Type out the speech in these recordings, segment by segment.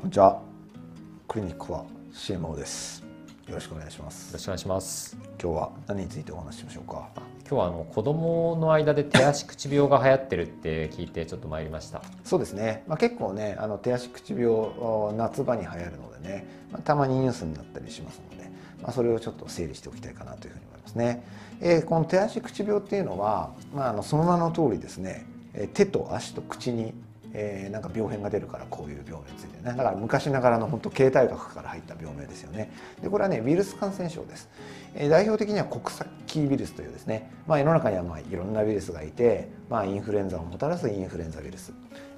こんにちは。クリニックは CMO です。よろしくお願いしまよろす。しくお願いします。今日は何についてお話ししましょうか？今日はあの子供の間で手足口病が流行ってるって聞いてちょっと参りました。そうですね。まあ、結構ね、あの手足口病夏場に流行るのでね、まあ、たまにニュースになったりしますので、まあ、それをちょっと整理しておきたいかなというふうに思いますね。えーこの手足口病っていうのは、まあ、あのその名の通りですね、えー手と足と口にえーなんか病変が出るからこういう病名ついてね。だから昔ながらの本当形態学から入った病名ですよね。でこれはねウイルス感染症です、えー代表的には国際キーウイルスというですね、まあ、世の中にはまあいろんなウイルスがいて、まあ、インフルエンザをもたらすインフルエンザウイルス。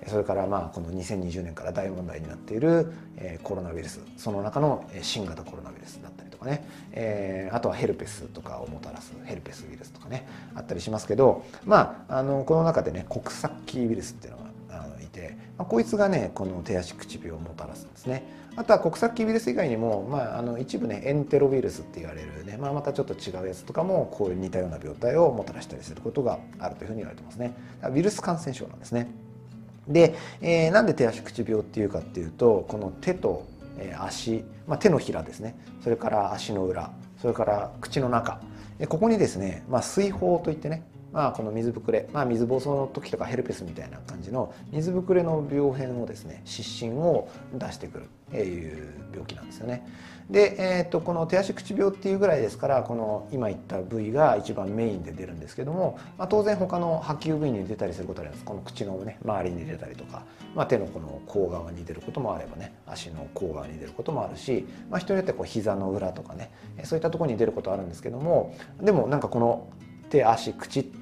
それからまあこの2020年から大問題になっている、えーコロナウイルス。その中の新型コロナウイルスだったりとかね、えーあとはヘルペスとかをもたらすヘルペスウイルスとかね。あったりしますけどまああのこの中でね国際キーウイルスっていうのがて、まあ、こいつがねこの手足口病をもたらすんですね。あとは国際キウイルス以外にも、まあ、あの一部ねエンテロウイルスって言われるね、まあ、またちょっと違うやつとかもこういう似たような病態をもたらしたりすることがあるというふうに言われてますね。ウイルス感染症なんですね。で、えーなんで手足口病っていうかっていうとこの手と、足、まあ、手のひらですね。それから足の裏それから口の中。ここにですね、まあ、水疱といってねまあ、この水ぶくれ、まあ、水疱瘡の時とかヘルペスみたいな感じの水ぶくれの病変をですね湿疹を出してくるという病気なんですよね。で、えー、とこの手足口病っていうぐらいですからこの今言った部位が一番メインで出るんですけども、まあ、当然他の波及部位に出たりすることありますこの口のね周りに出たりとか、まあ、手のこの甲側に出ることもあればね足の甲側に出ることもあるし、まあ、人によってこう膝の裏とかねえーそういったところに出ることあるんですけどもでもなんかこの手足口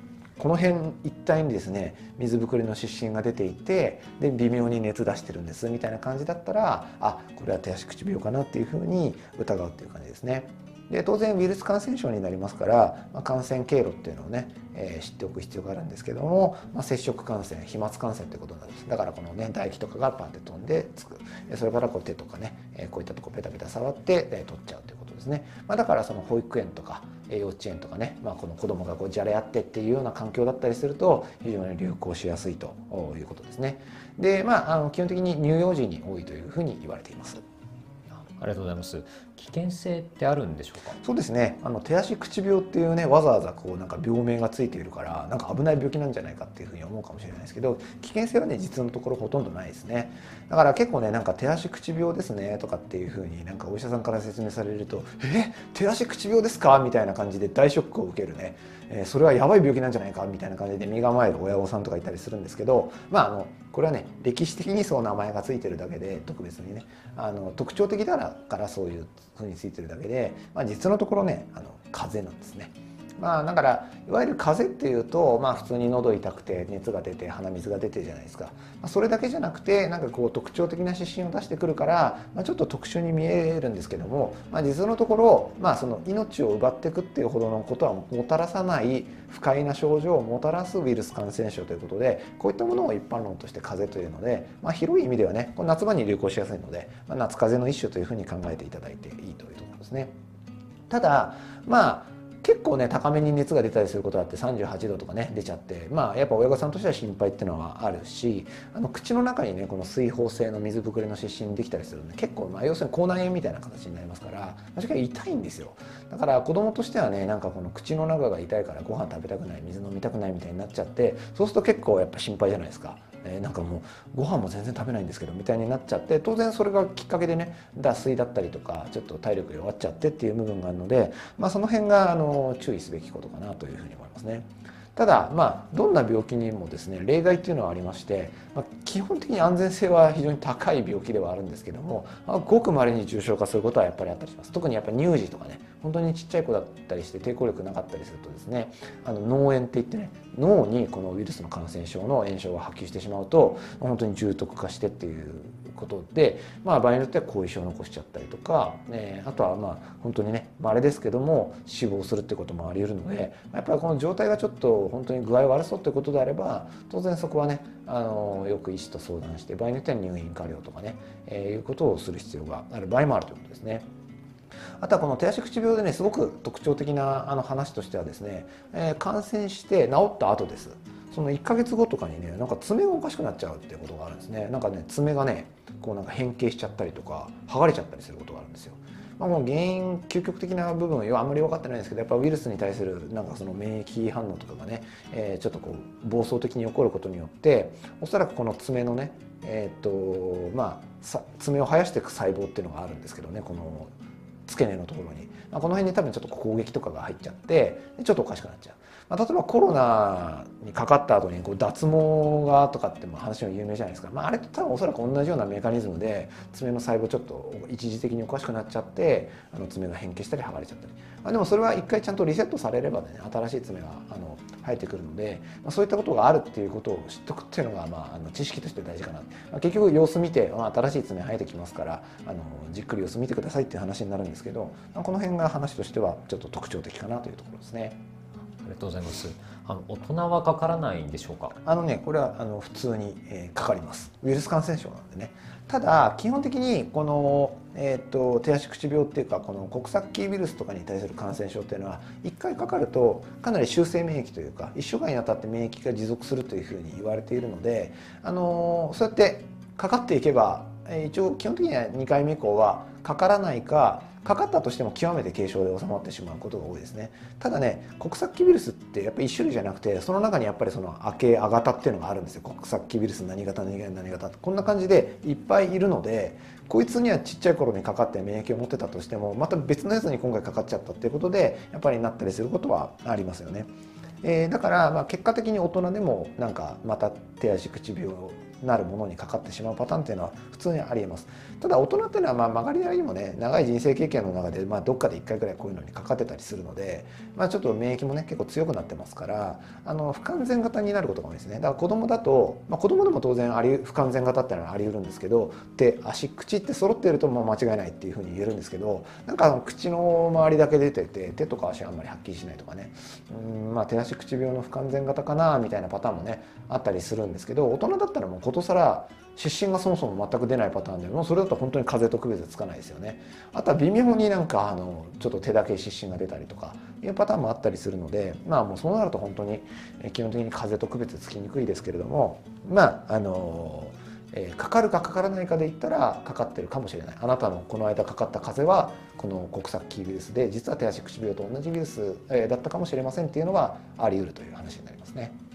この辺一帯にですね水ぶくれの湿疹が出ていてで微妙に熱出してるんですみたいな感じだったらあこれは手足口病かなっていうふうに疑うっていう感じですね。で当然ウイルス感染症になりますから、まあ、感染経路っていうのをね、えー知っておく必要があるんですけども、まあ、接触感染飛沫感染ということなんです。だからこのね唾液とかがパンって飛んでつく。それからこう手とかね、えーこういったとこペタペタ触って、えー取っちゃうということですね、まあ、だからその保育園とか幼稚園とかね、まあ、この子供がこうじゃれ合ってっていうような環境だったりすると非常に流行しやすいということですねでまああの基本的に乳幼児に多いというふうに言われていますありがとうございます。危険性ってあるんでしょうか？そうですね。あの手足口病っていうねわざわざこうなんか病名がついているからなんか危ない病気なんじゃないかっていうふうに思うかもしれないですけど危険性はね実のところほとんどないですね。だから結構ねなんか手足口病ですねとかっていうふうになんかお医者さんから説明されると「え？手足口病ですか?」みたいな感じで大ショックを受けるね、えーそれはやばい病気なんじゃないか？みたいな感じで身構える親御さんとかいたりするんですけどまああのこれはね歴史的にそう名前がついてるだけで特別にねあの特徴的だからそういう風についてるだけで、まあ、実のところねあの風邪なんですね。まあ、だからいわゆる風邪っていうと、まあ、普通に喉痛くて熱が出て鼻水が出てじゃないですか、まあ、それだけじゃなくてなんかこう特徴的な湿疹を出してくるから、まあ、ちょっと特殊に見えるんですけども、まあ、実のところ、まあ、その命を奪っていくっていうほどのことはもたらさない不快な症状をもたらすウイルス感染症ということでこういったものを一般論として風邪というので、まあ、広い意味ではねこ夏場に流行しやすいので、まあ、夏風邪の一種というふうに考えていただいていいというところですね。ただまあ結構ね高めに熱が出たりすることがあって38度とかね出ちゃってまあやっぱ親御さんとしては心配っていうのはあるしあの口の中にねこの水疱性の水ぶくれの湿疹できたりするんで結構まあ要するに口内炎みたいな形になりますから確かに痛いんですよだから子供としてはねなんかこの口の中が痛いからご飯食べたくない水飲みたくないみたいになっちゃってそうすると結構やっぱ心配じゃないですか。えーなんかもうご飯も全然食べないんですけどみたいになっちゃって当然それがきっかけでね脱水だったりとかちょっと体力弱っちゃってっていう部分があるので、まあ、その辺があの注意すべきことかなというふうに思いますね。ただまあどんな病気にもですね例外っていうのはありまして、まあ、基本的に安全性は非常に高い病気ではあるんですけども、ごく稀に重症化することはやっぱりあったりします特にやっぱ乳児とかね本当にちっちゃい子だったりして抵抗力なかったりするとですねあの脳炎って言ってね脳にこのウイルスの感染症の炎症が波及してしまうと本当に重篤化してっていうことで、まあ、場合によっては後遺症を残しちゃったりとか、えーあとはまあ本当にね、まあ、あれですけども死亡するってこともあり得るのでやっぱりこの状態がちょっと本当に具合悪そうってことであれば当然そこはねあのよく医師と相談して場合によっては入院加療とかね、えーいうことをする必要がある場合もあるということですね。あとはこの手足口病でねすごく特徴的なあの話としてはですね、えー感染して治った後ですその1ヶ月後とかにねなんか爪がおかしくなっちゃうっていうことがあるんですねなんかね爪がねこうなんか変形しちゃったりとか剥がれちゃったりすることがあるんですよ。まあ、もう原因究極的な部分はあんまり分かってないんですけどやっぱウイルスに対するなんかその免疫反応とかがね、えー、ちょっとこう暴走的に起こることによっておそらくこの爪のねえっ、とまあ爪を生やしていく細胞っていうのがあるんですけどねこの付け根のところに、まあ、この辺に多分ちょっと攻撃とかが入っちゃってちょっとおかしくなっちゃう。まあ、例えばコロナにかかった後にこに脱毛がとかって話は有名じゃないですか、まあ、あれと多分おそらく同じようなメカニズムで爪の細胞ちょっと一時的におかしくなっちゃってあの爪が変形したり剥がれちゃったり、まあ、でもそれは一回ちゃんとリセットされればね新しい爪があの生えてくるので、まあ、そういったことがあるっていうことを知っておくっていうのが、まあ、あの知識として大事かな、まあ、結局様子見て、まあ、新しい爪生えてきますからあのじっくり様子見てくださいっていう話になるんですけど、まあ、この辺が話としてはちょっと特徴的かなというところですね。ありがとうございます。あの大人はかからないんでしょうか？あのねこれはあの普通に、えー、かかりますウイルス感染症なんでねただ基本的にこの、えーと、手足口病っていうかこの国策キウイルスとかに対する感染症っていうのは1回かかるとかなり修正免疫というか1週間にわたって免疫が持続するというふうに言われているので、あのそうやってかかっていけば一応基本的には2回目以降はかからないかかかったとしても極めて軽症で収まってしまうことが多いですね。ただね国策キウイルスってやっぱり1種類じゃなくてその中にやっぱりその明けあ型っていうのがあるんですよ。国策キウイルス何型何型何型。こんな感じでいっぱいいるのでこいつにはちっちゃい頃にかかって免疫を持ってたとしてもまた別のやつに今回かかっちゃったっていうことでやっぱりなったりすることはありますよね。えー、だからまあ結果的に大人でもなんかまた手足口病なるものにかかってしまうパターンっていうのは普通にありえます。ただ大人っていうのはまあ曲がりなりにもね長い人生経験の中でまあどっかで1回ぐらいこういうのにかかってたりするので、まあ、ちょっと免疫もね結構強くなってますからあの不完全型になることが多いですね。だから子供だと、まあ、子供でも当然あり不完全型っていうのはあり得るんですけど手足口って揃ってるとまあ間違いないっていうふうに言えるんですけどなんか口の周りだけ出てて手とか足あんまりはっきりしないとかね。うんまあ手足口病の不完全型かなみたいなパターンもねあったりするんですけど大人だったらもうことさら湿疹がそもそも全く出ないパターンでもうそれだと本当に風邪と区別つかないですよね。あとは微妙になんかあのちょっと手だけ湿疹が出たりとかいうパターンもあったりするのでまあもうそうなると本当に基本的に風邪と区別つきにくいですけれどもまああのえー、かかるかかからないかで言ったらかかってるかもしれないあなたのこの間かかった風邪はこの国策キーウイルスで実は手足口病と同じウイルス、えー、だったかもしれませんっていうのがあり得るという話になりますね。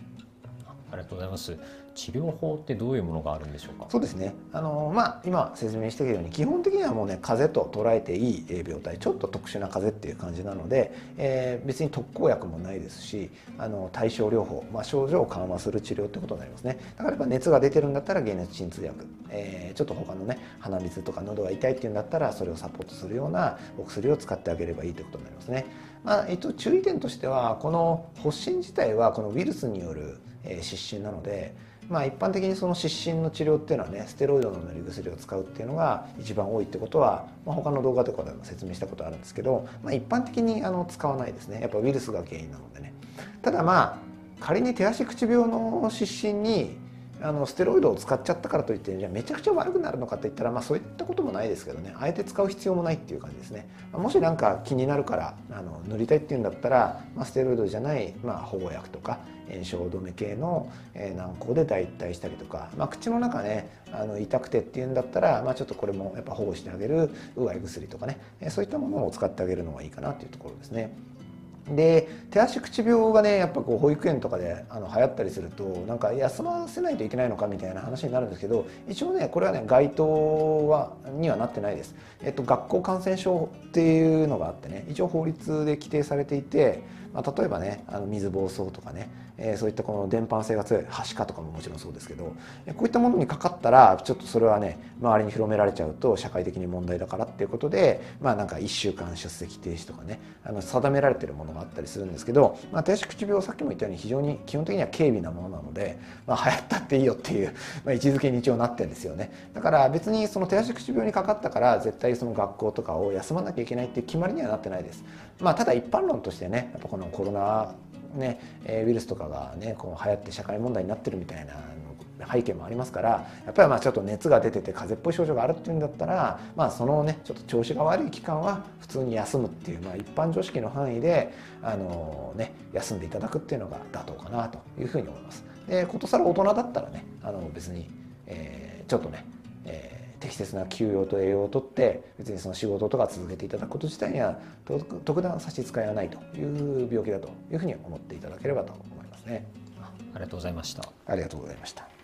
ありがとうございます。治療法ってどういうものがあるんでしょうか？そうですね。あの、まあ、今説明しているように基本的にはもうね風邪と捉えていい病態。ちょっと特殊な風邪っていう感じなので、えー、別に特効薬もないですしあの対症療法、まあ、症状を緩和する治療ってことになりますね。だからやっぱ熱が出てるんだったら解熱鎮痛薬、えー、ちょっと他のね鼻水とか喉が痛いっていうんだったらそれをサポートするようなお薬を使ってあげればいいということになりますね、まあ、一応注意点としてはこの発疹自体はこのウイルスによる湿疹なのでまあ、一般的にその湿疹の治療っていうのはねステロイドの塗り薬を使うっていうのが一番多いってことは、まあ、他の動画とかでも説明したことあるんですけど、まあ、一般的にあの使わないですね。やっぱウイルスが原因なのでね。ただまあ仮に手足口病の湿疹にあのステロイドを使っちゃったからといってじゃあめちゃくちゃ悪くなるのかといったら、まあ、そういったこともないですけどねあえて使う必要もないっていう感じですねもし何か気になるからあの塗りたいっていうんだったら、まあ、ステロイドじゃない、まあ、保護薬とか炎症止め系の軟膏で代替したりとか、まあ、口の中ねあの痛くてっていうんだったら、まあ、ちょっとこれもやっぱ保護してあげるうがい薬とかねそういったものを使ってあげるのがいいかなというところですね。で手足口病がねやっぱこう保育園とかであの流行ったりするとなんか休ませないといけないのかみたいな話になるんですけど一応ねこれはね該当はにはなってないです、えっと、学校感染症っていうのがあってね一応法律で規定されていてまあ、例えばねあの水疱瘡とかね、えー、そういったこの伝播性が強いはしかとかももちろんそうですけどこういったものにかかったらちょっとそれはね周りに広められちゃうと社会的に問題だからっていうことでまあなんか1週間出席停止とかねあの定められてるものがあったりするんですけど、まあ、手足口病さっきも言ったように非常に基本的には軽微なものなので、まあ、流行ったっていいよっていう、まあ、位置づけに一応なってるんですよね。だから別にその手足口病にかかったから絶対その学校とかを休まなきゃいけないっていう決まりにはなってないです。まあただ一般論としてねやっぱこののコロナね、ウイルスとかがねこう流行って社会問題になってるみたいな背景もありますからやっぱりまあちょっと熱が出てて風邪っぽい症状があるっていうんだったら、まあ、そのねちょっと調子が悪い期間は普通に休むっていう、まあ、一般常識の範囲であの、ね、休んでいただくっていうのが妥当かなというふうに思います。でことさら大人だったらねあの別に、えー、ちょっとね、えー適切な休養と栄養をとって別にその仕事とか続けていただくこと自体には特段差し支えはないという病気だというふうに思っていただければと思いますね。ありがとうございました。ありがとうございました。